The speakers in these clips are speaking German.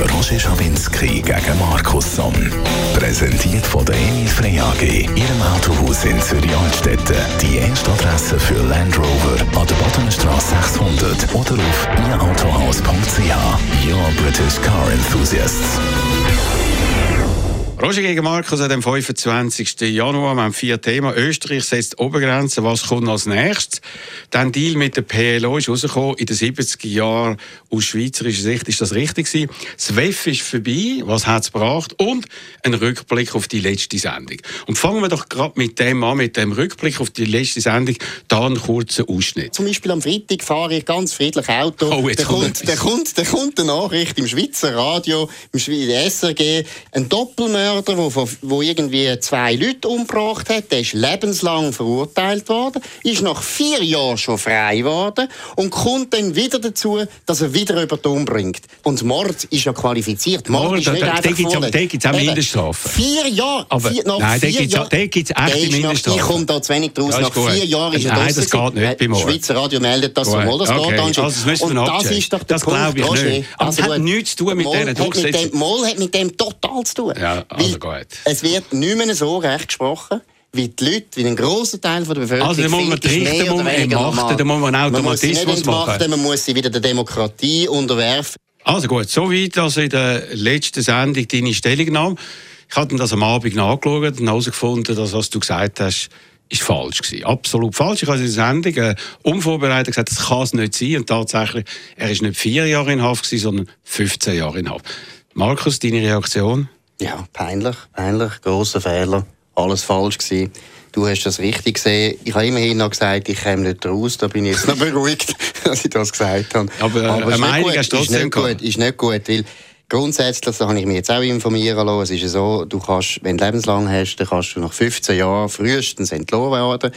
Roger Schawinski gegen Markus Somm. Präsentiert von der Emil Frey AG, Ihrem Autohaus in Zürich-Altstetten. Die erste Adresse für Land Rover an der Bodenstraße 600 oder auf ihrautohaus.ch. Your British Car Enthusiasts. Roger gegen Markus dem 25. Januar. Wir haben vier Themen. Österreich setzt Obergrenzen. Was kommt als nächstes? Dann Deal mit der PLO ist rausgekommen. In den 70er Jahren aus schweizerischer Sicht ist das richtig gewesen. Das WEF ist vorbei. Was hat es gebracht? Und ein Rückblick auf die letzte Sendung. Und fangen wir doch gerade mit dem an, mit dem Rückblick auf die letzte Sendung. Da einen kurzen Ausschnitt. Zum Beispiel am Freitag fahre ich ganz friedlich Auto. Oh, jetzt da kommt kommt, da kommt, da kommt eine Nachricht im Schweizer Radio, im Schweizer SRG. Ein Doppelmörder, der wo, wo irgendwie zwei Leute umgebracht hat, der ist lebenslang verurteilt worden, ist nach vier Jahren schon frei geworden und kommt dann wieder dazu, dass er wieder über den umbringt. Und Mord ist ja qualifiziert. Mord Mord, ist nicht da- einfach da da gibt's auch Eben, Mindeststrafen. Vier Jahre. Aber vier, nach nein, vier Jahren- da gibt's echte Der ist nach- Mindeststrafen. Ich komme da zu wenig draus. Ja, nach gut. vier Jahren ist er Nein, das geht nicht bei Mord. Das Schweizer Radio meldet das so. Mal, das okay. geht. Also, das Und das ist doch der Das Punkt, glaube ich nicht. Aber es hat nichts zu tun mit dieser dem- Moll hat mit dem total zu tun. Ja, also gut. Es wird nicht mehr so recht gesprochen, wie die Leute, wie ein grosser Teil der Bevölkerung Also, da muss man mehr muss man normal. da muss man einen Man muss sie nicht Automatismus machen. Man muss sie wieder der Demokratie unterwerfen. Also gut, soweit also in der letzten Sendung deine Stellungnahme. Ich habe mir das am Abend nachgeschaut und herausgefunden, dass was du gesagt hast, ist falsch gewesen. Absolut falsch. Ich habe in der Sendung äh, unvorbereitet gesagt, das kann es nicht sein. Und tatsächlich, er ist nicht vier Jahre in Haft gewesen, sondern 15 Jahre in Haft. Markus, deine Reaktion? Ja, peinlich, peinlich, grosser Fehler, alles falsch gewesen. Du hast das richtig gesehen. Ich habe immerhin noch gesagt, ich komme nicht raus. Da bin ich jetzt noch beruhigt, dass ich das gesagt habe. Aber, äh, ist eine nicht Meinung gut, hast du ist trotzdem nicht gehabt. gut, ist nicht gut, weil grundsätzlich, da habe ich mich jetzt auch informieren lassen, es ist ja so, du kannst, wenn du lebenslang hast, dann kannst du nach 15 Jahren frühestens entlohnt werden.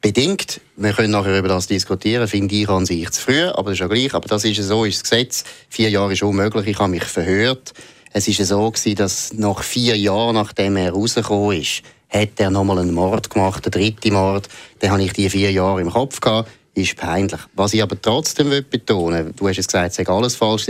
Bedingt. Wir können nachher über das diskutieren. Finde ich an sich zu früh, aber das ist ja gleich. Aber das ist ja so, ist das Gesetz. Vier Jahre ist unmöglich. Ich habe mich verhört. Es ist so gewesen, dass nach vier Jahren, nachdem er rausgekommen ist, hat er nochmal einen Mord gemacht, den dritten Mord. Dann habe ich die vier Jahre im Kopf gehabt. Ist peinlich. Was ich aber trotzdem will betonen, du hast jetzt gesagt, es sei alles falsch.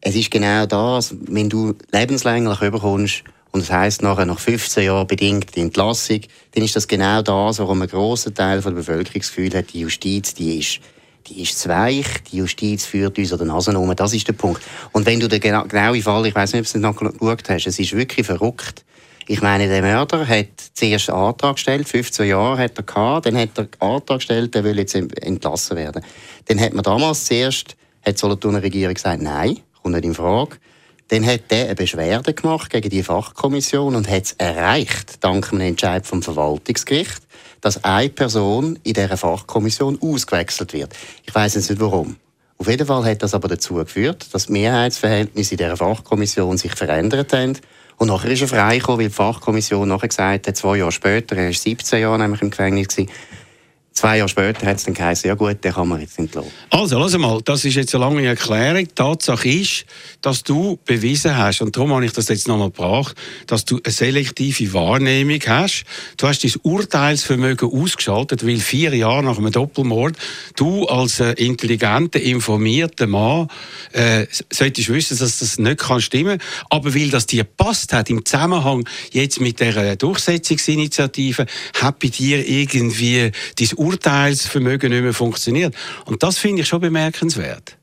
Es ist genau das, wenn du lebenslänglich überkommst und es heisst nachher nach 15 Jahren bedingt die Entlassung, dann ist das genau das, warum ein grosser Teil der Bevölkerung das Gefühl hat, die Justiz, die ist, die ist zu weich, die Justiz führt uns an der Nase um. Das ist der Punkt. Und wenn du den gena genauen Fall, ich weiß nicht, ob du es noch geschaut hast, es ist wirklich verrückt. Ich meine, der Mörder hat zuerst einen Antrag gestellt, 15 Jahre hat er gehabt, dann hat er einen Antrag gestellt, der will jetzt entlassen werden. Dann hat man damals zuerst, hat die Solothurner Regierung gesagt, nein, kommt nicht in Frage. Dann hat der eine Beschwerde gemacht gegen die Fachkommission und hat es erreicht, dank einem Entscheid vom Verwaltungsgericht, dass eine Person in dieser Fachkommission ausgewechselt wird. Ich weiß nicht warum. Auf jeden Fall hat das aber dazu geführt, dass die Mehrheitsverhältnisse in dieser Fachkommission sich verändert haben. Und nachher ist er freigekommen, weil die Fachkommission nachher gesagt hat, zwei Jahre später, er war 17 Jahre nämlich im Gefängnis, gewesen, zwei Jahre später hat es dann geheißen, ja gut, den kann man jetzt entlassen. Also, lass mal, das ist jetzt eine lange Erklärung. Die Tatsache ist, dass du bewiesen hast, und darum habe ich das jetzt nochmal gebracht, dass du eine selektive Wahrnehmung hast. Du hast dein Urteilsvermögen ausgeschaltet, weil vier Jahre nach einem Doppelmord du als äh, intelligenter, informierter Mann äh, solltest wissen, dass das nicht kann stimmen Aber weil das dir passt hat im Zusammenhang jetzt mit der Durchsetzungsinitiative, hat bei dir irgendwie dein Urteilsvermögen nicht mehr funktioniert. Und das finde ich schon bemerkenswert.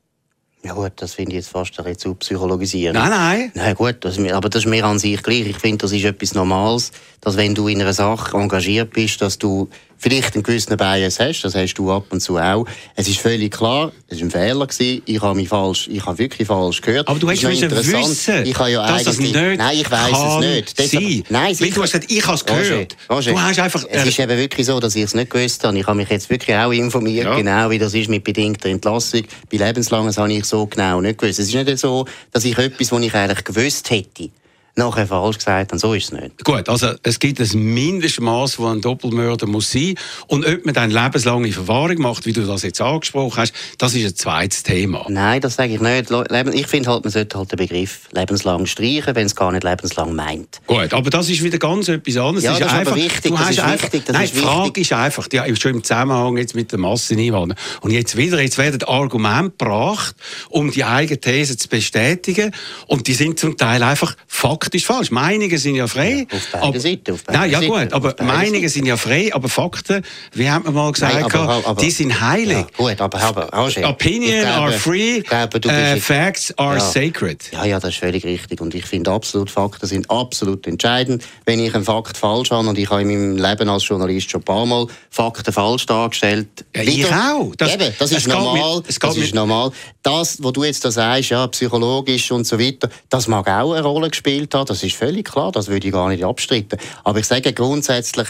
Ja gut, das finde ich jetzt fast ein zu psychologisieren. Nein, nein. Nein, gut, das, aber das ist mir an sich gleich. Ich finde, das ist etwas Normales, dass wenn du in einer Sache engagiert bist, dass du vielleicht einen gewissen Bias hast, das hast du ab und zu auch. Es ist völlig klar, es war ein Fehler. Gewesen. Ich habe mich falsch, ich habe wirklich falsch gehört. Aber du müssen interessant. wissen, ich habe ja dass das eigentlich, nicht Nein, ich weiß kann es nicht. Deshalb-. Nein, sicher. du hast gesagt, ich habe es gehört. Roger, Roger, Du hast einfach- Es ist eben wirklich so, dass ich es nicht gewusst habe. Ich habe mich jetzt wirklich auch informiert, Ja. genau wie das ist mit bedingter Entlassung. Bei Lebenslanges habe ich so genau nicht gewusst. Es ist nicht so, dass ich etwas, was ich eigentlich gewusst hätte, nachher falsch gesagt haben. So ist es nicht. Gut, also es gibt ein Mindestmaß, das ein Doppelmörder muss sein. Und ob man dann lebenslange Verwahrung macht, wie du das jetzt angesprochen hast, das ist ein zweites Thema. Nein, das sage ich nicht. Ich finde halt, man sollte halt den Begriff lebenslang streichen, wenn es gar nicht lebenslang meint. Gut, aber das ist wieder ganz etwas anderes. Ja, das ist, einfach, aber wichtig. Das ist einfach, wichtig. Das nein, ist die Frage wichtig. ist einfach, ja, schon im Zusammenhang jetzt mit der Masseneinwanderung. Und jetzt wieder, jetzt werden Argumente gebracht, um die eigene These zu bestätigen. Und die sind zum Teil einfach faktisch falsch. Meinungen sind ja frei. Ja, auf beiden aber, Seiten, auf beiden Nein, ja Seiten, gut, aber Meinungen sind ja frei, aber Fakten, wie hat man mal gesagt, Nein, aber- aber- die sind heilig. Ja, gut, aber, aber Roger, Opinion glaube- are free, glaube, äh, facts are Ja. sacred. Ja, ja, das ist völlig richtig. Und ich finde absolut, Fakten sind absolut entscheidend. Wenn ich einen Fakt falsch habe, und ich habe in meinem Leben als Journalist schon ein paar Mal Fakten falsch dargestellt. Ja, ich auch. Das- Eben, das ist normal. mit- das ist mit- normal. Das, was du jetzt da sagst, ja, psychologisch und so weiter, das mag auch eine Rolle gespielt haben. Das ist völlig klar. Das würde ich gar nicht abstreiten. Aber ich sage grundsätzlich,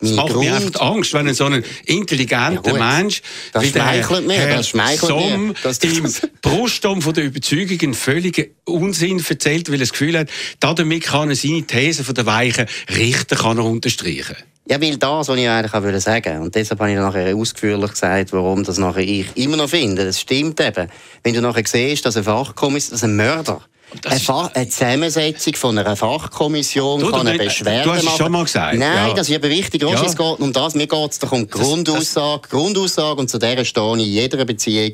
mein macht mir Grund, einfach Angst, wenn ein so ein intelligenter Ja. Mensch Das wie der schmeichelt mir, Herr das schmeichelt Somm mir. Das- im Brustturm von der Überzeugung einen völligen Unsinn erzählt, weil er das Gefühl hat, damit kann er seine These von der Weichen Richter kann er unterstreichen. Ja, weil das, was ich eigentlich auch wollte sagen und deshalb habe ich nachher ausführlich gesagt, warum das nachher ich immer noch finde. Das stimmt eben. Wenn du nachher siehst, dass ein Fachkommission, dass ein Mörder, eine, Zusammensetzung von einer Fachkommission Du, du, kann eine du Beschwerde hast es machen. schon mal gesagt, Nein, ja. das ist aber wichtig. Ja. es geht um das. Mir geht es doch um die Grundaussage. Grundaussage, und zu der stehe ich in jeder Beziehung.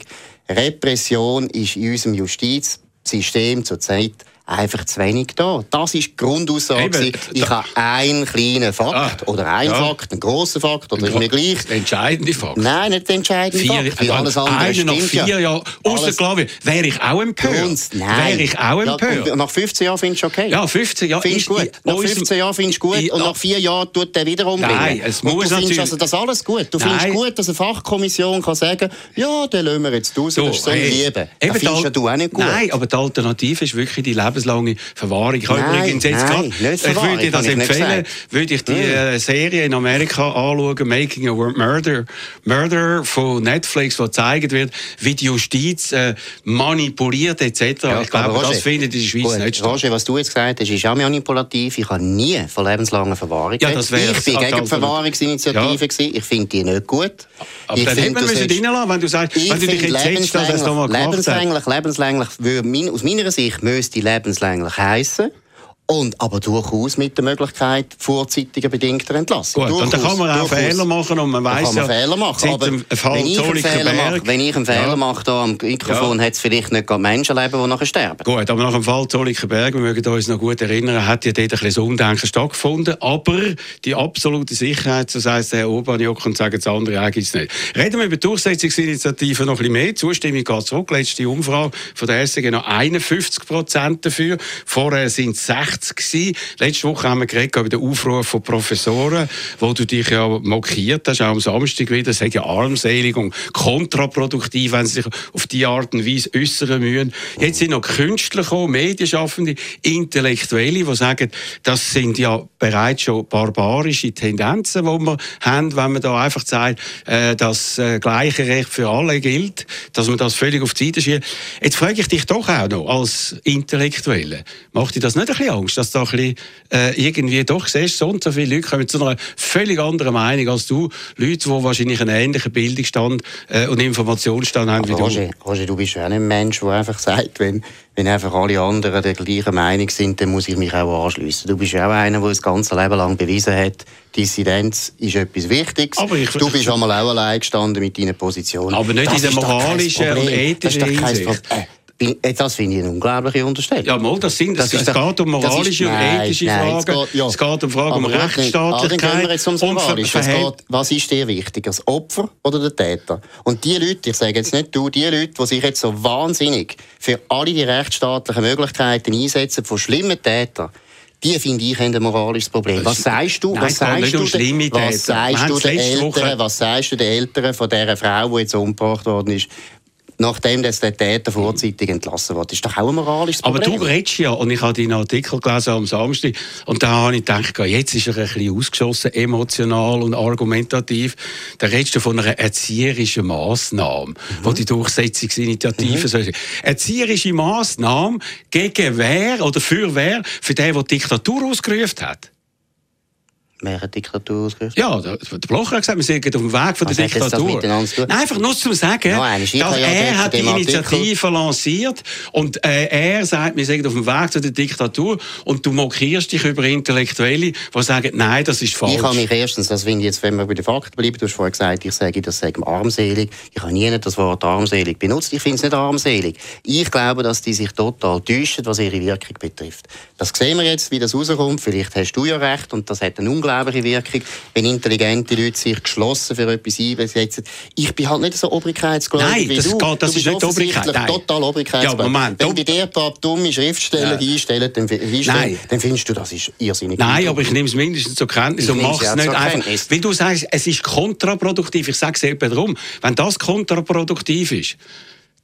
Repression ist in unserem Justizsystem zurzeit einfach zu wenig da. Das ist die Grundaussage. Eben, ich da- habe einen kleinen Fakt Ah, oder einen ja. Fakt, einen grossen Fakt, oder ist mir gleich. Der entscheidende Fakt. Nein, nicht der entscheidende Vier, Fakt. Weil alles andere einer nach vier ja. Jahren, rausgelassen wird, wäre ich auch empört. Wäre ich auch Ja, empört. und nach 15 Jahren findest du okay. Ja, 15 Jahre Findest gut. Nach unserem- 15 Jahren findest du gut und nach 4 Jahren tut der wieder umbringen. Nein, es und muss du findest natürlich- also das alles gut. Du findest Nein. gut, dass eine Fachkommission kann sagen ja, den lassen wir jetzt raus, So, das ist so hey, Liebe. Das findest ja du auch nicht gut. Nein, aber die Alternative ist wirklich die lebenslange Verwahrung. Ich habe Nein, übrigens jetzt nein, ich würde dir das ich empfehlen, gesagt. würde ich die äh, Serie in Amerika anschauen, Making a Murder, Murder von Netflix, wo gezeigt wird, wie die Justiz äh, manipuliert etc. Ja, ich glaube, Roger, das findet in der Schweiz gut, nicht statt. Roger, was du jetzt gesagt hast, ist auch manipulativ. Ich habe nie von lebenslanger Verwahrung Ja, das Ich bin das gegen die. Verwahrungsinitiative. Ja. Ich finde die nicht gut. Aber ich dann hätte man müssen reinlassen, wenn du sagst, Ich wenn du dich jetzt setzt, dass es nochmal gemacht lebenslänglich, lebenslänglich, mein, aus meiner Sicht müsste lebenslänglich heißen. Und aber durchaus mit der Möglichkeit vorzeitiger bedingter Entlassung. Gut, und dann kann man auch Durchaus. Fehler machen und man Da man ja, Fehler machen. Aber wenn, ich Fehler mache, wenn ich einen Fehler Ja. mache da am Mikrofon, hat es vielleicht nicht gerade Menschenleben, die nachher sterben. Gut, aber nach dem Fall Zolliker Berg, wir mögen uns noch gut erinnern, hat ja dort ein bisschen das Umdenken stattgefunden. Aber die absolute Sicherheit, so sagt der Herr Urbaniok und sagen das andere auch gibt's nicht. Reden wir über die Durchsetzungsinitiative noch ein bisschen mehr. Die Zustimmung geht zurück. Letzte Umfrage von der SRG noch 51 Prozent dafür. Vorher sind es 60 gewesen. Letzte Woche haben wir geredet über den Aufruf von Professoren, wo du dich ja mokiert hast, auch am Samstag wieder. Das ist ja armselig und kontraproduktiv, wenn sie sich auf die Art und Weise äußern müssen. Jetzt sind noch Künstler gekommen, Medienschaffende, Intellektuelle, die sagen, das sind ja bereits schon barbarische Tendenzen, die wir haben, wenn man da einfach sagt, äh, dass äh, gleiche Recht für alle gilt, dass man das völlig auf die Seite schiebt. Jetzt frage ich dich doch auch noch, als Intellektuelle, macht dir das nicht ein bisschen Angst, dass da ein bisschen, äh, irgendwie doch siehst, so und so viele Leute kommen zu einer völlig anderen Meinung als du, Leute, die wahrscheinlich einen ähnlichen Bildungsstand äh, und Informationsstand haben wie Aber du. Roger, Roger, du bist ja auch ein Mensch, der einfach sagt, wenn, wenn einfach alle anderen der gleichen Meinung sind, dann muss ich mich auch anschliessen. Du bist ja auch einer, der das ganze Leben lang bewiesen hat, Dissidenz ist etwas Wichtiges. Aber ich- du bist einmal auch allein gestanden mit deinen Positionen. Aber nicht Das in der moralischen und ethischen Hinsicht. Äh, Das finde ich eine unglaubliche Unterstellung. Ja, mal, das sind, Das es, ist es geht um das ist- moralische und nein, ethische nein, es Fragen. geht- ja. Es geht um Fragen um Aber gut, dann- Rechtsstaatlichkeit. Jetzt ums und Moralische. Es geht, was ist dir wichtiger, das Opfer oder der Täter? Und die Leute, ich sage jetzt nicht du, die Leute, die sich jetzt so wahnsinnig für alle die rechtsstaatlichen Möglichkeiten einsetzen von schlimmen Tätern, die finde ich haben ein moralisches Problem. Was sagst du? Nein, was es sagst du um den- was sagst du es den Eltern? Woche- Was sagst du den Eltern von dieser Frau, die jetzt umgebracht worden ist? Nachdem der Täter vorzeitig entlassen wurde. Das ist doch auch ein moralisches Aber Problem. du redest ja, und ich habe deinen Artikel gelesen am Samstag, und da habe ich gedacht, jetzt ist er ein bisschen ausgeschossen, emotional und argumentativ. Da redest du von einer erzieherischen Massnahme, mhm. die die Durchsetzungsinitiative mhm. soll. Erzieherische Massnahme gegen wer oder für wer? Für den, der die Diktatur ausgerufen hat. Hat Diktatur ausgelöst? Ja, der, der Blocher hat gesagt, wir sind auf dem Weg von der Was Diktatur. Nein, einfach nur zum sagen, no, dass er hat die Initiative Artikel. lanciert und äh, er sagt, wir sind auf dem Weg zu der Diktatur und du markierst dich über Intellektuelle, die sagen, nein, das ist falsch. Ich habe mich erstens, das finde ich jetzt, wenn wir bei den Fakten bleiben, du hast vorhin gesagt, ich sage, das sage armselig. Ich habe nie das Wort armselig benutzt. Ich finde es nicht armselig. Ich glaube, dass die sich total täuschen, was ihre Wirkung betrifft. Das sehen wir jetzt, wie das rauskommt. Vielleicht hast du ja recht und das hat eine unglaubliche Wirkung, wenn intelligente Leute sich geschlossen für etwas einsetzen. Ich bin halt nicht so obrigkeitsgläubig wie das du. Geht, das du ist nicht Obrigkeit. Nein. total obrigkeitsgläubig. Ja, Moment. Wenn bei dir ein paar dumme Schriftsteller ja. einstellen, dann, einstellen dann, findest du, das ist irrsinnig. Nein, aber ich nehme es mindestens zur Kenntnis ich und mache es nicht einfach. Weil du sagst, es ist kontraproduktiv. Ich sage es eben darum, wenn das kontraproduktiv ist,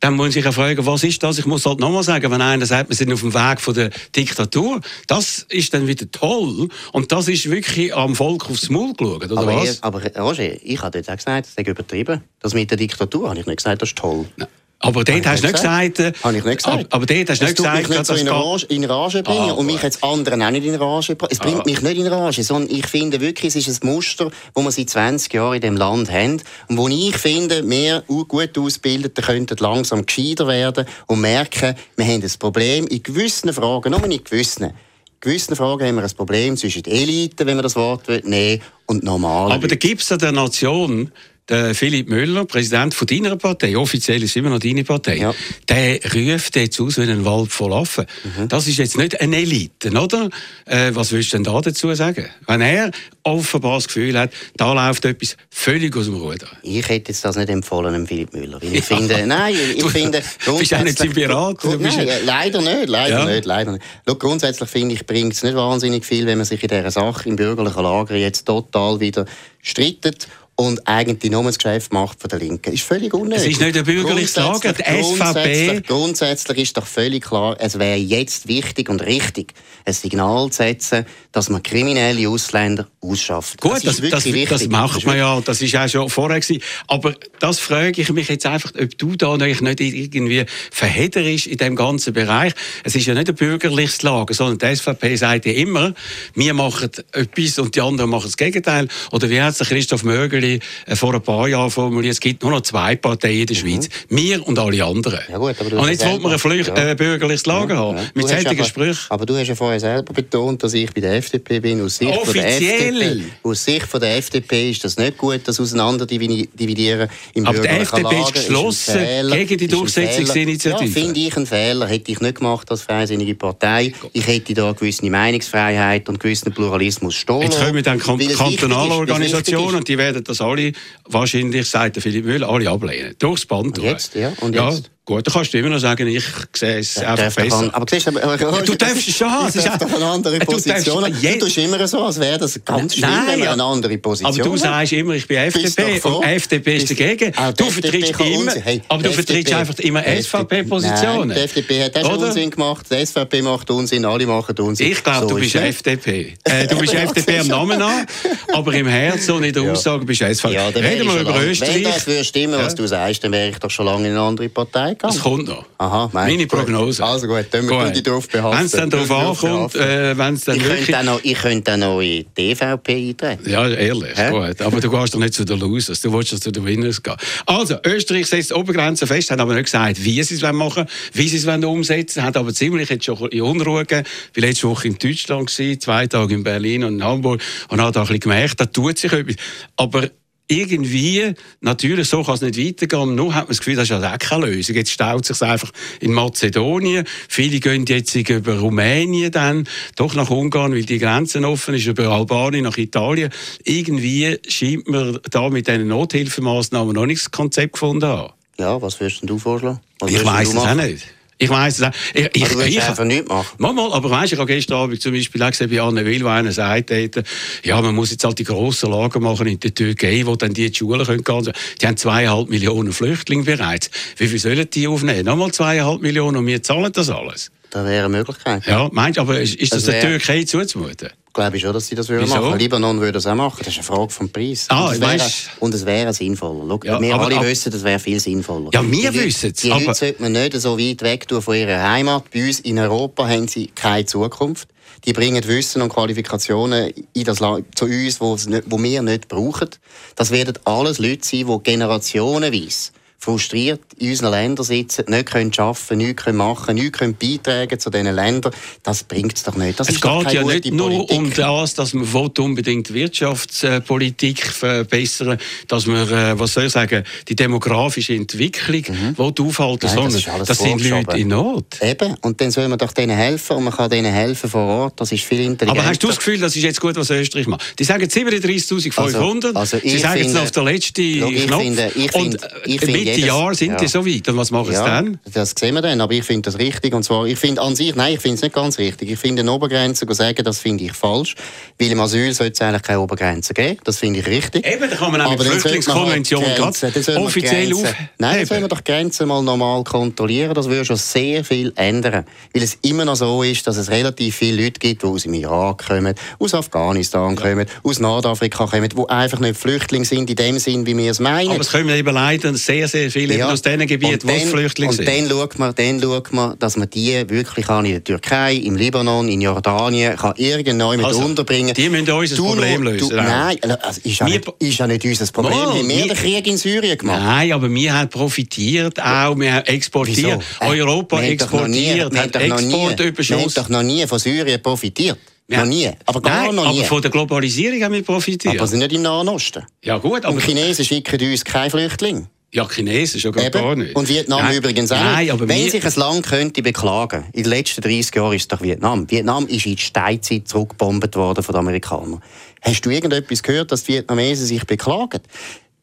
dann muss ich sich fragen, was ist das? Ich muss halt nochmal sagen, wenn einer sagt, wir sind auf dem Weg von der Diktatur, das ist dann wieder toll und das ist wirklich am Volk aufs Maul geschaut, oder aber was? Hier, aber Roger, ich habe jetzt auch gesagt, das ist übertrieben. Das mit der Diktatur habe ich nicht gesagt, das ist toll. Nein. Aber dort hast du nicht gesagt. gesagt Habe ich nicht gesagt. Aber dort hast du nicht gesagt, mich nicht so in, Rage, in Rage bringen ah, und mich jetzt anderen auch nicht in Rage bringen. Es bringt ah. mich nicht in Rage, sondern ich finde wirklich, es ist ein Muster, das wir seit 20 Jahren in diesem Land haben und wo ich finde, wir gut Ausgebildete könnten langsam gescheiter werden und merken, wir haben ein Problem in gewissen Fragen, nur in gewissen. In gewissen Fragen haben wir ein Problem zwischen Elite, wenn man das Wort nehmen und normal. Aber der Gips der Nation der Philipp Müller, Präsident von deiner Partei, offiziell ist immer noch deine Partei, ja. der ruft jetzt aus wie ein Wald voll Affen. Mhm. Das ist jetzt nicht eine Elite, oder? Äh, was willst du denn da dazu sagen? Wenn er offenbar das Gefühl hat, da läuft etwas völlig aus dem Ruder. Ich hätte jetzt das nicht empfohlen, dem Philipp Müller. Ich ja. finde, nein, ich du finde... bist auch nicht sein Pirat? Nein, leider nicht, leider ja. nicht, leider nicht. Schau, grundsätzlich finde ich, bringt es nicht wahnsinnig viel, wenn man sich in dieser Sache im bürgerlichen Lager jetzt total wieder streitet und eigentlich nur das Geschäft macht von der Linken. Ist völlig unnötig. Es ist nicht ein bürgerliches Lager, die SVP... Grundsätzlich ist doch völlig klar, es wäre jetzt wichtig und richtig, ein Signal zu setzen, dass man kriminelle Ausländer ausschafft. Gut, das, das, das, das macht man ja, das ist auch schon vorher gewesen. Aber das frage ich mich jetzt einfach, ob du da nicht irgendwie verhedderisch in dem ganzen Bereich. Es ist ja nicht ein bürgerliches Lager, sondern die SVP sagt ja immer, wir machen etwas und die anderen machen das Gegenteil. Oder wie hat es Christoph Mögeli Parteien äh, vor ein paar Jahren formuliert, es gibt nur noch zwei Parteien in der Schweiz. Mhm. Wir und alle anderen. Ja gut, und jetzt wollen wir ein Flüch ja. äh, bürgerliches Lager ja, haben, mit solchen Sprüchen. Aber du hast ja vorher selber betont, dass ich bei der FDP bin. Aus Sicht Offiziell! Von der FDP, aus Sicht von der FDP ist das nicht gut, das auseinander dividieren im Aber die FDP Lager ist geschlossen ist gegen die Durchsetzungsinitiative. Ja, finde ich einen Fehler. Hätte ich nicht gemacht als freisinnige Partei. Ich hätte da gewisse Meinungsfreiheit und gewissen Pluralismus stehen Jetzt kommen dann kantonale Organisationen und die werden das das alle, wahrscheinlich, sagt der Philipp Müller, alle ablehnen. Durchs Band. Und jetzt, ja. Und jetzt? Ja, Gut, dann kannst du immer noch sagen, ich sehe es ja, einfach besser. Kann, aber siehst du, aber, ja, du darfst schon. Das ist doch eine andere Position. Du, du tust immer so, als wäre das ganz schlimm, Nein, wenn eine andere Position Aber du sagst immer, ich bin FDP und FDP ist dagegen. Du vertrittst immer, hey, aber du vertrittst einfach immer SVP-Positionen. Die FDP hat auch Unsinn gemacht, die SVP macht Unsinn, alle machen Unsinn. Ich glaube, du bist FDP. Äh, du bist FDP am Namen an, aber im Herzen und in der Aussage bist du SVP. Reden wir über Österreich. Wenn das würde stimmen, was du sagst, dann wäre ich doch schon lange in eine andere Partei gegangen. Das kommt noch. Aha, mein, Meine Prognose. Also gut, dann wir die drauf behalten. Wenn es dann darauf ankommt, äh, wenn es dann ich wirklich... Könnte noch, ich könnte dann noch in die DVP eintreten. Ja, ehrlich, Hä? gut. Aber du gehst doch nicht zu den Losers, du willst zu den Winners gehen. Also, Österreich setzt Obergrenzen fest, hat aber nicht gesagt, wie sie es machen wollen, wie sie es umsetzen wollen, hat aber ziemlich jetzt schon in Unruhe gegeben. Ich war letzte Woche in Deutschland, gewesen, zwei Tage in Berlin und in Hamburg und habe da ein bisschen gemerkt, da tut sich etwas. Aber irgendwie, natürlich, so kann es nicht weitergehen. Nur hat man das Gefühl, das ist ja auch keine Lösung. Jetzt staut es sich einfach in Mazedonien. Viele gehen jetzt über Rumänien dann, doch nach Ungarn, weil die Grenzen offen ist, über Albanien nach Italien. Irgendwie scheint man da mit diesen Nothilfemaßnahmen noch nicht das Konzept gefunden haben. Ja, was würdest du vorschlagen? Was ich weiß es auch nicht. Ich weiss es auch. Ich, ich, Also, ich, einfach nichts machen. Mal, mal, aber weißt, ich habe gestern Abend zum Beispiel auch gesehen, bei Anne Will, wo einer sagt, dort, ja, man muss jetzt halt die grossen Lager machen in der Türkei, wo dann die die Schulen können gehen. Die haben zweieinhalb Millionen Flüchtlinge bereits. Wie viel sollen die aufnehmen? Nochmal zweieinhalb Millionen und wir zahlen das alles. Das wäre eine Möglichkeit. Ja, meinst du, aber ist, ist das, Das der Türkei zuzumuten? Glaube ich schon, dass sie das würden machen. Libanon würde das auch machen. Das ist eine Frage vom Preis. Ah, und, es wäre, und es wäre sinnvoller. Ja, wir aber- alle aber- wissen, das wäre viel sinnvoller. Ja, wir Leute- wissen's, Die Leute sollte man nicht so weit weg tun von ihrer Heimat. Bei uns in Europa haben sie keine Zukunft. Die bringen Wissen und Qualifikationen in das Land, zu uns, wo, es nicht, wo wir nicht brauchen. Das werden alles Leute sein, die generationenweise frustriert in unseren Ländern sitzen, nicht können arbeiten, nichts können machen, nichts können beitragen zu diesen Ländern. Das bringt es doch nicht. Das Es geht ja nicht nur Politik. um das, dass man unbedingt die Wirtschaftspolitik verbessern dass man, äh, was soll ich sagen, die demografische Entwicklung will aufhalten, Mhm. Nein, das sondern alles das sind. Leute in Not. Eben, und dann soll man doch denen helfen und man kann denen helfen vor Ort. Das ist viel intelligenter. Aber hast du das Gefühl, das ist jetzt gut, was Österreich macht? Die sagen 37.500, Also- also sie ich sagen noch auf der letzten ich Knopf finde- ich und finde- ich äh, finde Mitte jedes- Jahr sind ja. die so weit. Und was machen sie ja, dann? das sehen wir dann, aber ich finde das richtig. Und zwar, ich finde an sich, nein, ich finde es nicht ganz richtig. Ich finde eine Obergrenze zu sagen, das finde ich falsch. Weil im Asyl sollte es eigentlich keine Obergrenze geben. Das finde ich richtig. Eben, da kann man auch mit Aber Flüchtlingskonvention halt Grenzen- man offiziell Grenzen-. Nein, dann soll man doch Grenzen mal normal kontrollieren. Das würde schon sehr viel ändern. Weil es immer noch so ist, dass es relativ viele Leute gibt, die aus dem Irak kommen, aus Afghanistan kommen, aus Nordafrika kommen, die einfach nicht Flüchtlinge sind in dem Sinn, wie wir es meinen. Aber es kommen eben leider sehr, sehr viele eben aus den Gebieten, Und wo Flüchtlinge und sind. dann schaut, man, dann schaut man, dass man die wirklich kann in der Türkei, im Libanon, in Jordanien, kann irgendwann mit Also, unterbringen. die müssen unser Du Problem lösen, Du, nein, also ist, ja Wir- nicht, ist ja nicht unser Problem. Mal, wir haben wir- den Krieg in Syrien gemacht. Nein, aber wir haben profitiert auch, wir haben exportiert. Europa wir nie- exportiert, wir haben hat doch noch nie- Wir haben doch noch nie von Syrien profitiert. Ja. Noch nie. Aber gar Nein, noch nie. aber von der Globalisierung haben wir profitiert. aber sie nicht im Nahen Osten. ja gut, aber Und die Chinesen schicken uns keine Flüchtlinge. Ja, Chinesen schon gar, Eben. gar nicht. Und Vietnam Nein, übrigens auch Nein, aber Wenn wir, sich ein Land könnte beklagen, in den letzten 30 Jahren ist es doch Vietnam. Vietnam ist in die Steinzeit zurückgebombt worden von den Amerikanern. Hast du irgendetwas gehört, dass die Vietnamesen sich beklagen?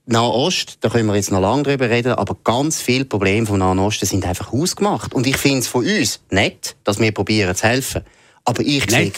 Nahost, da können wir jetzt noch lange drüber reden, aber ganz viele Probleme vom Nahen Osten sind einfach ausgemacht. Und ich finde es von uns nett, dass wir probieren zu helfen. Aber ich sehe?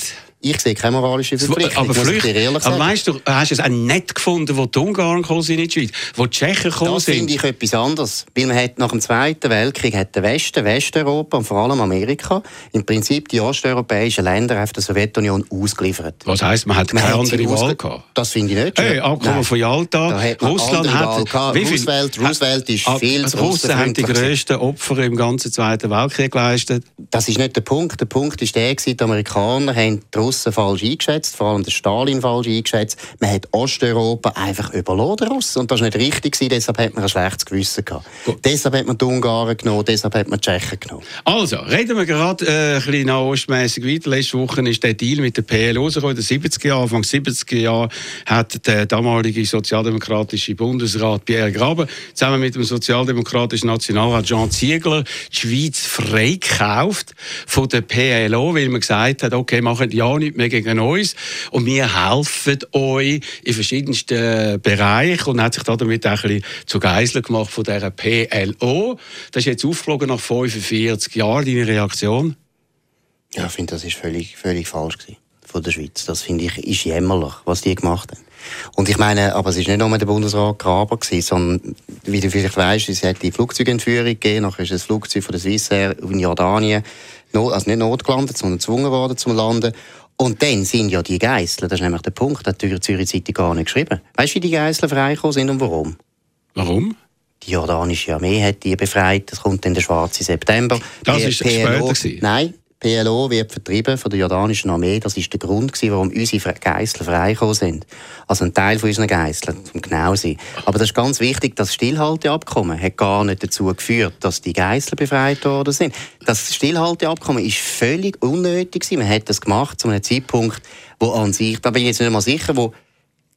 Ich sehe keine moralische Verpflichtung. aber Flücht, aber weißt du, hast du es auch nett gefunden, wo die Ungarn gekommen sind in die Schweiz, wo die Tschechen gekommen Das sind? finde ich etwas anderes. Weil man hat nach dem Zweiten Weltkrieg hat der Westen, Westeuropa und vor allem Amerika im Prinzip die osteuropäischen Länder auf der Sowjetunion ausgeliefert. Was heisst, man hat Man keine hat andere Wahl gehabt? Das finde ich nicht. Hey, Abkommen von Yalta. Hat Russland hat. Roosevelt- Roosevelt ist Ah, viel zu Die Russen haben die grössten Opfer im ganzen Zweiten Weltkrieg geleistet. Das ist nicht der Punkt. Der Punkt ist der, die Amerikaner haben die Russen falsch eingeschätzt, vor allem den Stalin falsch eingeschätzt. Man hat Osteuropa einfach überladen, Russen. Und das war nicht richtig, gewesen, deshalb hat man ein schlechtes Gewissen gehabt. Deshalb hat man die Ungarn genommen, deshalb hat man die Tschechen genommen. Also, reden wir gerade äh, ein bisschen nahostmässig weiter. Letzte Woche ist der Deal mit der PLO rausgekommen. In den 70er Jahren, Anfang 70er Jahre, hat der damalige sozialdemokratische Bundesrat Pierre Graben zusammen mit dem sozialdemokratischen Nationalrat Jean Ziegler die Schweiz freigekauft von der PLO, weil man gesagt hat, okay, machen ja nichts mehr gegen uns und wir helfen euch in verschiedensten Bereichen und hat sich damit auch ein bisschen zu Geisel gemacht von dieser PLO. Das ist jetzt aufgeflogen nach 45 Jahren. Deine Reaktion? Ja, ich finde, das ist völlig, völlig falsch gewesen von der Schweiz. Das finde ich ist jämmerlich, was die gemacht haben. Und ich meine, aber es ist nicht nur der Bundesrat Graber gewesen, sondern, wie du vielleicht weißt, es hat die Flugzeugentführung gegeben, nachher ist ein Flugzeug von der Swissair in Jordanien, also nicht notgelandet, sondern gezwungen worden zum Landen. Und dann sind ja die Geiseln, das ist nämlich der Punkt, hat die Zürich Zeitung gar nicht geschrieben. Weißt du, wie die Geiseln freigekommen sind und warum? Warum? Die jordanische Armee hat die befreit. Es kommt dann der schwarze September. Das ist später gewesen. Nein, PLO wird vertrieben von der jordanischen Armee. Das ist der Grund, gewesen, warum unsere Geiseln freigekommen sind. Also ein Teil von unseren Geiseln, zum genau sein. Aber das ist ganz wichtig, das Stillhalteabkommen hat gar nicht dazu geführt, dass die Geiseln befreit worden sind. Das Stillhalteabkommen ist völlig unnötig gewesen. Man hat das gemacht zu einem Zeitpunkt, wo an sich, da bin ich jetzt nicht mal sicher, wo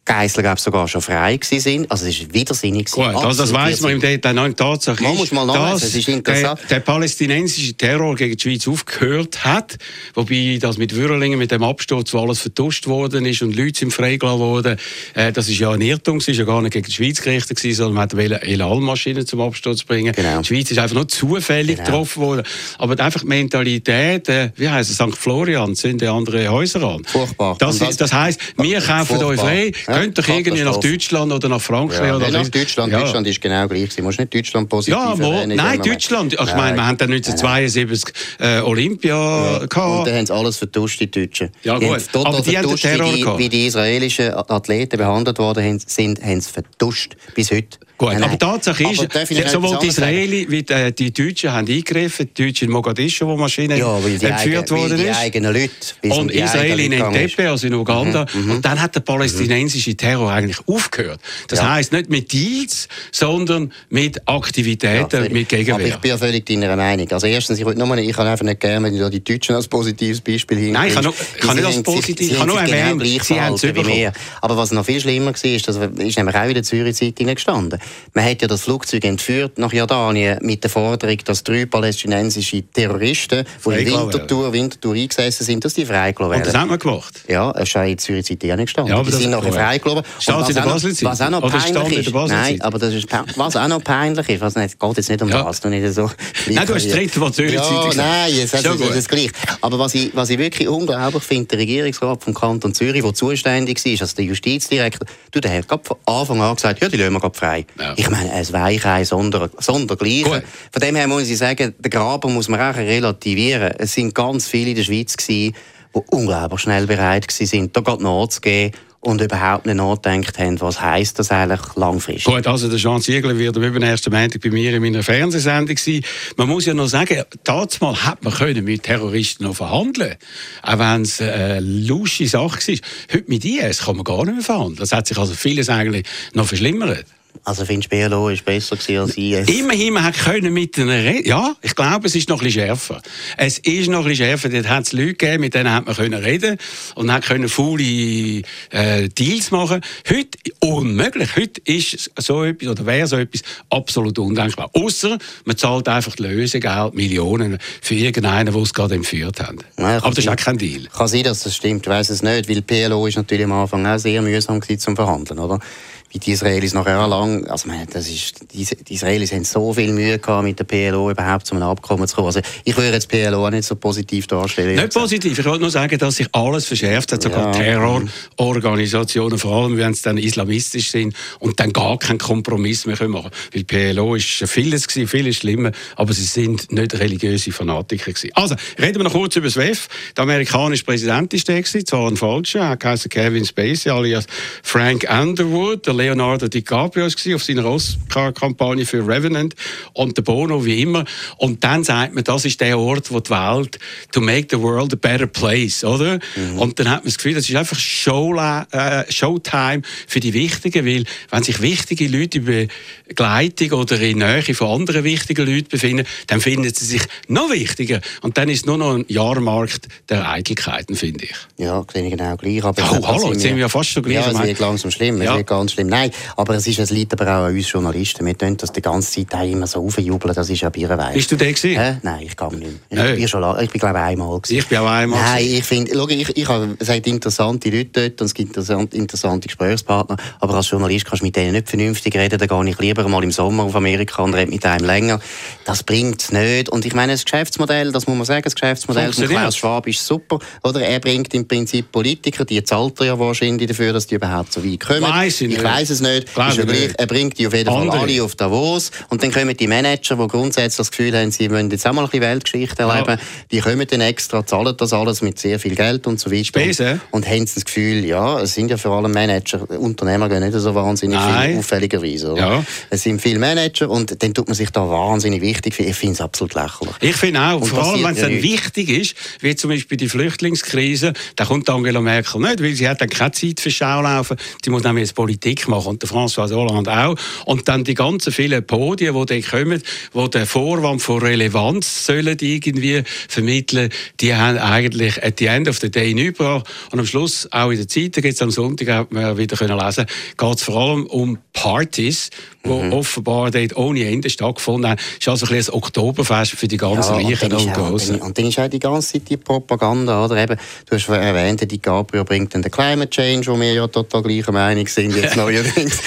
Geisler glaube sogar schon frei gewesen sind. Also es ist widersinnig. Gut, also das weiß man im Detail noch. Tatsache man muss mal dass das ist interessant. Der, der, palästinensische Terror gegen die Schweiz aufgehört hat, wobei das mit Würlingen, mit dem Absturz, wo alles vertuscht worden ist und Leute sind freigelassen worden, äh, das ist ja ein Irrtum, es ist ja gar nicht gegen die Schweiz gerichtet gewesen, sondern man wollte El Al-Maschinen zum Absturz bringen. Genau. Die Schweiz ist einfach nur zufällig genau. getroffen worden. Aber einfach die Mentalität, äh, wie heisst es, St. Florian, sind die andere Häuser an. Furchtbar. Das, ist, das heisst, wir kaufen euch frei, könnt doch irgendwie nach Deutschland oder nach Frankreich ja, oder nach Deutschland. Ja. Deutschland ist genau gleich. Du musst nicht Deutschland positiv ja, wo, Nein, Deutschland. Ich meine, wir haben dann 1972 äh, Olympia ja. gehabt. Und dann haben sie alles vertuscht, die Deutschen. Ja, gut. Aber die haben Terror wie die, wie die israelischen Athleten behandelt worden sind, haben sie vertuscht bis heute. Gut, nein, aber Tatsache ist, aber sowohl die Israeli wie die, äh, die, Deutschen haben eingegriffen, die Deutschen in Mogadischu, wo Maschinen ja, entführt worden ist. eigenen Leute. Und Israel in Entebbe, also in Uganda. Mhm, mhm, und dann hat der palästinensische Terror eigentlich aufgehört. Das ja. heisst nicht mit Deals, sondern mit Aktivitäten, ja, mit Gegenwehr. Aber ich bin ja völlig deiner Meinung. Also erstens, ich, nur, ich kann einfach nicht gerne, wenn ich die Deutschen als positives Beispiel hinkriege. Nein, ich kann, noch, kann nicht als positiv, ich kann nur erwähnen, genau sie haben es Aber was noch viel schlimmer war, ist, das ist nämlich auch in der Zürich-Zeitung gestanden. Man hat ja das Flugzeug entführt nach Jordanien mit der Forderung, dass drei palästinensische Terroristen, die in Winterthur, Winterthur eingesessen sind, dass die freigelassen werden. Und das haben wir gemacht? Ja, es ist in der Zürich Zeitung auch nicht gestanden. Ja, aber die sind nachher freigelassen. Steht in der basel Was auch noch peinlich ist, nein, aber das ist, was auch noch peinlich ist, was nicht, geht jetzt nicht um ja. das, du nicht so... Nein, du hast gestritten von Zürich Zeitung ja, Nein, es ist, das gleich. Aber was ich, was ich wirklich unglaublich finde, der Regierungsrat vom Kanton Zürich, der zuständig ist, also der Justizdirektor, du, der hat von Anfang an gesagt, ja, die lassen wir frei. Ja. Ich meine, ein Weichei sonder, sondergleichen. Von dem her muss ich sagen, den Graber muss man auch relativieren. Es sind ganz viele in der Schweiz gewesen, die unglaublich schnell bereit waren, da gerade nachzugehen und überhaupt nicht nachgedacht haben, was heisst das eigentlich langfristig. Gut, also der Jean Ziegler wird am übernächsten Montag bei mir in meiner Fernsehsendung sein. Man muss ja noch sagen, damals hat man können mit Terroristen noch verhandeln auch wenn es eine äh, lusche Sache war. Heute mit IS kann man gar nicht mehr verhandeln. Das hat sich also vieles eigentlich noch verschlimmert. Also findest du, BLO ist besser als IS? Immerhin, man können mit ihnen reden. Ja, ich glaube, es ist noch ein bisschen schärfer. Es ist noch ein bisschen schärfer. Dort hat es Leute gegeben, mit denen hat man können reden und hat können faule äh, Deals machen. Heute unmöglich. Heute ist so etwas, oder wäre so etwas absolut undenkbar. Außer man zahlt einfach Lösegeld, Millionen, für irgendeinen, der es gerade entführt hat. Nein, Aber das ist auch kein Deal. Kann sein, dass das stimmt. Ich weiß es nicht, weil PLO ist natürlich am Anfang auch sehr mühsam zum Verhandeln, oder? Wie die Israelis nachher lang, also man, das ist, die, die Israelis haben so viel Mühe gehabt, mit der PLO überhaupt zu einem Abkommen zu kommen. Also ich würde jetzt PLO auch nicht so positiv darstellen. Nicht positiv, ich wollte nur sagen, dass sich alles verschärft hat, sogar ja. Terrororganisationen, vor allem wenn sie dann islamistisch sind und dann gar keinen Kompromiss mehr machen können. Weil PLO ist vieles gewesen, vieles schlimmer, aber sie sind nicht religiöse Fanatiker gewesen. Also, reden wir noch kurz über das WEF. Der amerikanische Präsident ist der gewesen, zwar ein falscher, er heißt Kevin Spacey alias Frank Underwood, der Leonardo DiCaprio war auf seiner Oscar-Kampagne für Revenant und der Bono wie immer. Und dann sagt man, das ist der Ort, wo die Welt to make the world a better place, oder? Mhm. Und dann hat man das Gefühl, das ist einfach Show, äh, Showtime für die Wichtigen, weil wenn sich wichtige Leute in Begleitung oder in Nähe von anderen wichtigen Leuten befinden, dann finden sie sich noch wichtiger. Und dann ist nur noch ein Jahrmarkt der Eitelkeiten, finde ich. Ja, sehe ich genau gleich. Aber oh, hallo, jetzt sind wir ja fast so gleich. Ja, es wird langsam schlimm, ja. es wird ganz schlimm. Nein, aber es, ist, es liegt aber auch an uns Journalisten. Wir tun das die ganze Zeit immer so aufjubeln, das ist ja Bierweise. Bist du der gewesen? Äh? Nein, ich kann nicht mehr. Ich, bin schon, ich bin glaube ich einmal gewesen. Ich bin auch einmal Nein, ich finde, ich, ich habe gesagt, interessante Leute dort und es gibt interessante Gesprächspartner, aber als Journalist kannst du mit denen nicht vernünftig reden, dann gehe ich lieber mal im Sommer auf Amerika und rede mit einem länger. Das bringt es nicht. Und ich meine, das Geschäftsmodell, das muss man sagen, das Geschäftsmodell von Klaus Schwab ist super. Oder er bringt im Prinzip Politiker, die zahlt er ja wahrscheinlich dafür, dass die überhaupt so weit kommen. Weiss ich, ich weiß es nicht. Glaube ist gleich, er bringt die auf jeden Fall alle auf Davos. Und dann kommen die Manager, die grundsätzlich das Gefühl haben, sie wollen jetzt auch mal ein bisschen Weltgeschichte erleben, ja. die kommen dann extra, zahlen das alles mit sehr viel Geld und so weiter. Spesen. Und, und haben das Gefühl, ja, es sind ja vor allem Manager. Unternehmer gehen nicht so wahnsinnig Nein. viel, auffälligerweise. Ja. Es sind viele Manager und dann tut man sich da wahnsinnig wichtig. Ich finde es absolut lächerlich. Ich finde auch, und vor allem wenn es dann wichtig ist, wie zum Beispiel die Flüchtlingskrise, da kommt Angela Merkel nicht, weil sie hat dann keine Zeit für Schaulaufen. Sie muss nämlich jetzt Politik machen und der François Hollande auch. Und dann die ganzen vielen Podien, die dann kommen, die den Vorwand von Relevanz sollen irgendwie vermitteln, die haben eigentlich at the end of the day nichts gebracht. Und am Schluss, auch in der Zeitung, jetzt am Sonntag hat man wieder können lesen, geht es vor allem um Partys, die mhm. offenbar dort ohne Ende stattgefunden haben. Es ist also ein, ein Oktoberfest für die ganzen ja, Reichen und, Großen. Und, dann ist auch die ganze Zeit die Propaganda, oder? Eben, du hast erwähnt, die Gabriel bringt dann den Climate Change, wo wir ja total gleicher Meinung sind jetzt neuerdings.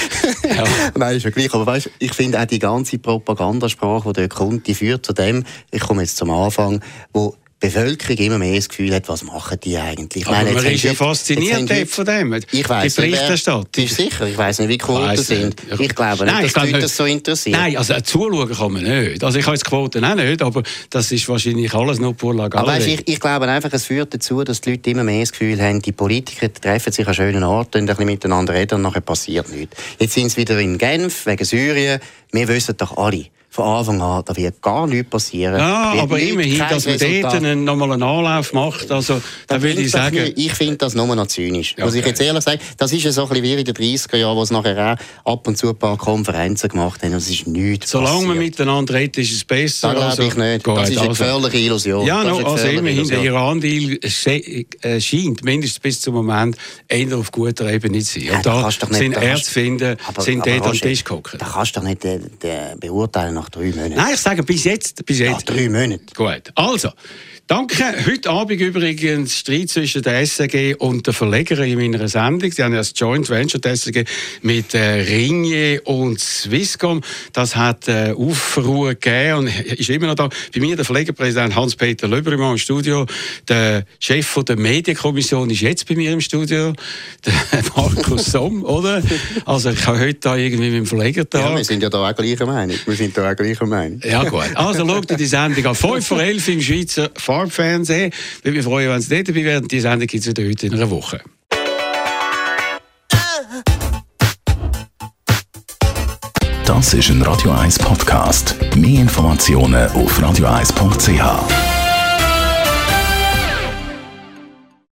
ja. Nein, ist ja gleich. Aber weißt, ich finde auch die ganze Propagandasprache, die dort kommt, die führt zu dem, ich komme jetzt zum Anfang, wo Bevölkerung immer mehr das Gefühl hat, was machen die eigentlich? Ich meine, Aber man ist ja fasziniert von dem. Ich weiss die Berichterstattung. Bist sicher? Ich weiß nicht, wie die Quoten sind. Ich, ich glaube nicht, Nein, dass die Leute das so interessiert. Nein, also zuschauen kann man nicht. Also ich habe jetzt Quoten auch nicht, aber das ist wahrscheinlich alles nur pur Aber weißt, ich, ich glaube einfach, es führt dazu, dass die Leute immer mehr das Gefühl haben, die Politiker treffen sich an schönen Orten, ein bisschen miteinander reden und nachher passiert nichts. Jetzt sind sie wieder in Genf, wegen Syrien. Wir wissen doch alle, von Anfang an, da wird gar nichts passieren. Ja, aber immerhin, dass man dort nochmal einen Anlauf macht, also, da will ich sagen... Nicht, ich finde das nur noch zynisch. Okay. Muss ich jetzt ehrlich sagen, das ist ja so ein bisschen wie in den 30er Jahren, wo es nachher auch ab und zu ein paar Konferenzen gemacht haben, das ist nichts Solange passiert. man miteinander redet, ist es besser. Das glaube ich also, nicht. Das ist eine also. gefährliche Illusion. Ja, no, also immerhin, der Iran-Deal äh, scheint, mindestens bis zum Moment, eher auf guter Ebene zu sein. Und ja, da, sind Ärzte finden, sind dort am Tisch gekommen. Da kannst du doch nicht äh, beurteilen nach drei Monaten. Nein, ich sage bis jetzt. Bis jetzt. Ja, drei Monate. Gut. Also, Danke. Heute Abend übrigens Streit zwischen der SRG und der Verlegerin in meiner Sendung. Sie haben ja das Joint Venture der SRG mit äh, Ringier und Swisscom. Das hat äh, Aufruhr gegeben und ist immer noch da. Bei mir der Verlegerpräsident Hans-Peter Löbermann im Studio. Der Chef von der Medienkommission ist jetzt bei mir im Studio. Der Markus Somm, oder? Also ich habe heute da irgendwie mit dem Verleger da. Ja, wir sind ja da auch gleicher Meinung. Wir sind da auch gleicher Meinung. Ja gut. Also schaut die Sendung an. 5 vor 11 im Schweizer Farbfernsehen. Ich würde mich freuen, wenn Sie nicht dabei wären. Die Sendung gibt es wieder heute in einer Woche. Das ist ein Radio 1 Podcast. Mehr Informationen auf radio1.ch.